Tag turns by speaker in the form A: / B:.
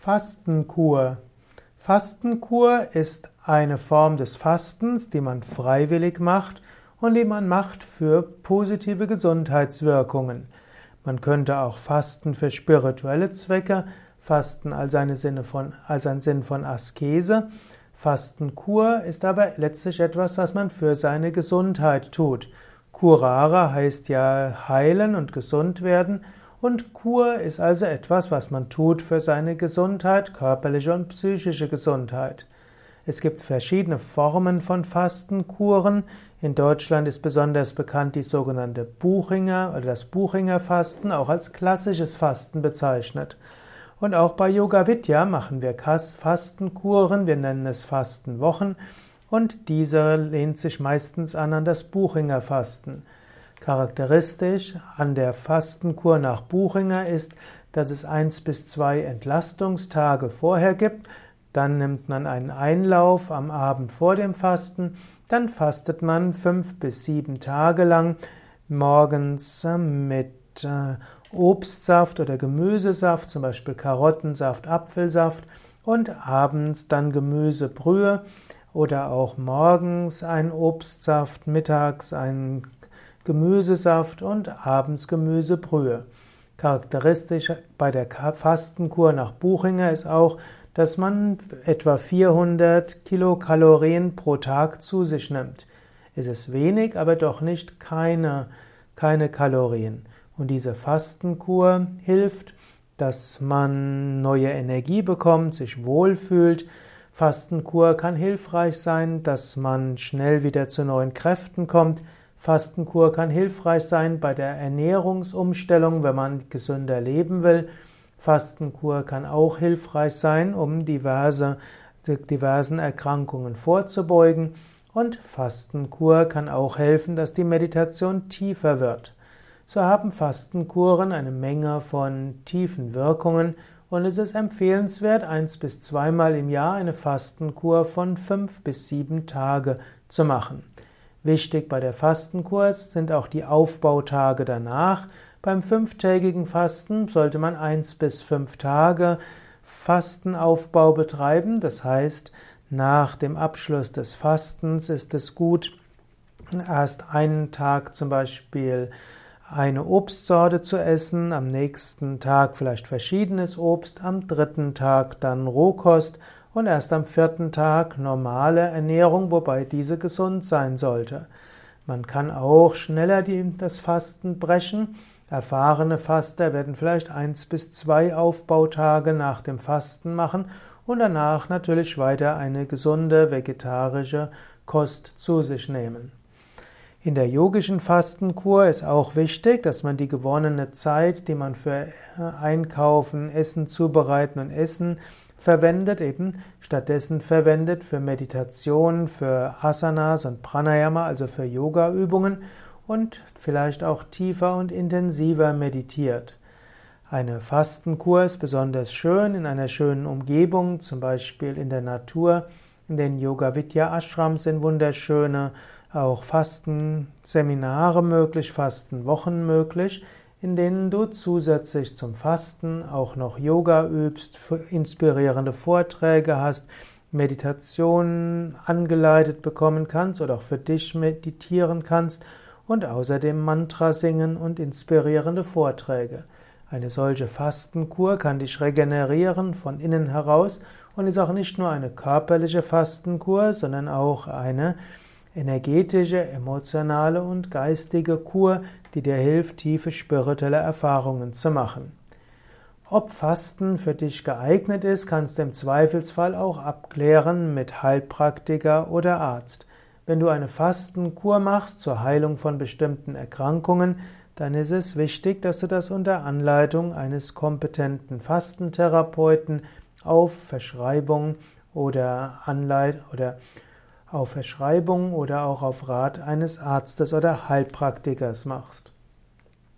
A: Fastenkur. Fastenkur ist eine Form des Fastens, die man freiwillig macht und die man macht für positive Gesundheitswirkungen. Man könnte auch fasten für spirituelle Zwecke, Fasten als, eine Sinne von, als ein Sinn von Askese. Fastenkur ist aber letztlich etwas, was man für seine Gesundheit tut. Curare heißt ja heilen und gesund werden und Kur ist also etwas, was man tut für seine Gesundheit, körperliche und psychische Gesundheit. Es gibt verschiedene Formen von Fastenkuren. In Deutschland ist besonders bekannt die sogenannte Buchinger oder das Buchinger Fasten, auch als klassisches Fasten bezeichnet. Und auch bei Yoga Vidya machen wir Fastenkuren, wir nennen es Fastenwochen und diese lehnt sich meistens an an das Buchinger Fasten. Charakteristisch an der Fastenkur nach Buchinger ist, dass es eins bis zwei Entlastungstage vorher gibt, dann nimmt man einen Einlauf am Abend vor dem Fasten, dann fastet man fünf bis sieben Tage lang morgens mit äh, Obstsaft oder Gemüsesaft, zum Beispiel Karottensaft, Apfelsaft und abends dann Gemüsebrühe oder auch morgens ein Obstsaft, mittags ein Gemüsesaft und abends Gemüsebrühe. Charakteristisch bei der Fastenkur nach Buchinger ist auch, dass man etwa 400 Kilokalorien pro Tag zu sich nimmt. Es ist wenig, aber doch nicht keine, keine Kalorien. Und diese Fastenkur hilft, dass man neue Energie bekommt, sich wohlfühlt. Fastenkur kann hilfreich sein, dass man schnell wieder zu neuen Kräften kommt. Fastenkur kann hilfreich sein bei der Ernährungsumstellung, wenn man gesünder leben will. Fastenkur kann auch hilfreich sein, um diverse, diversen Erkrankungen vorzubeugen. Und Fastenkur kann auch helfen, dass die Meditation tiefer wird. So haben Fastenkuren eine Menge von tiefen Wirkungen und es ist empfehlenswert, eins bis zweimal im Jahr eine Fastenkur von fünf bis sieben Tage zu machen. Wichtig bei der Fastenkurs sind auch die Aufbautage danach. Beim fünftägigen Fasten sollte man eins bis fünf Tage Fastenaufbau betreiben. Das heißt, nach dem Abschluss des Fastens ist es gut, erst einen Tag zum Beispiel eine Obstsorte zu essen, am nächsten Tag vielleicht verschiedenes Obst, am dritten Tag dann Rohkost und erst am vierten Tag normale Ernährung, wobei diese gesund sein sollte. Man kann auch schneller die, das Fasten brechen. Erfahrene Faster werden vielleicht eins bis zwei Aufbautage nach dem Fasten machen und danach natürlich weiter eine gesunde vegetarische Kost zu sich nehmen. In der yogischen Fastenkur ist auch wichtig, dass man die gewonnene Zeit, die man für Einkaufen, Essen zubereiten und Essen verwendet, eben stattdessen verwendet für Meditation, für Asanas und Pranayama, also für Yoga-Übungen und vielleicht auch tiefer und intensiver meditiert. Eine Fastenkur ist besonders schön in einer schönen Umgebung, zum Beispiel in der Natur. In den Yoga Vidya Ashrams sind wunderschöne auch Fastenseminare möglich, Fastenwochen möglich in denen du zusätzlich zum Fasten auch noch Yoga übst, inspirierende Vorträge hast, Meditationen angeleitet bekommen kannst oder auch für dich meditieren kannst und außerdem Mantra singen und inspirierende Vorträge. Eine solche Fastenkur kann dich regenerieren von innen heraus und ist auch nicht nur eine körperliche Fastenkur, sondern auch eine energetische, emotionale und geistige Kur, die dir hilft, tiefe spirituelle Erfahrungen zu machen. Ob Fasten für dich geeignet ist, kannst du im Zweifelsfall auch abklären mit Heilpraktiker oder Arzt. Wenn du eine Fastenkur machst zur Heilung von bestimmten Erkrankungen, dann ist es wichtig, dass du das unter Anleitung eines kompetenten Fastentherapeuten auf Verschreibung oder Anleit oder auf Verschreibung oder auch auf Rat eines Arztes oder Heilpraktikers machst.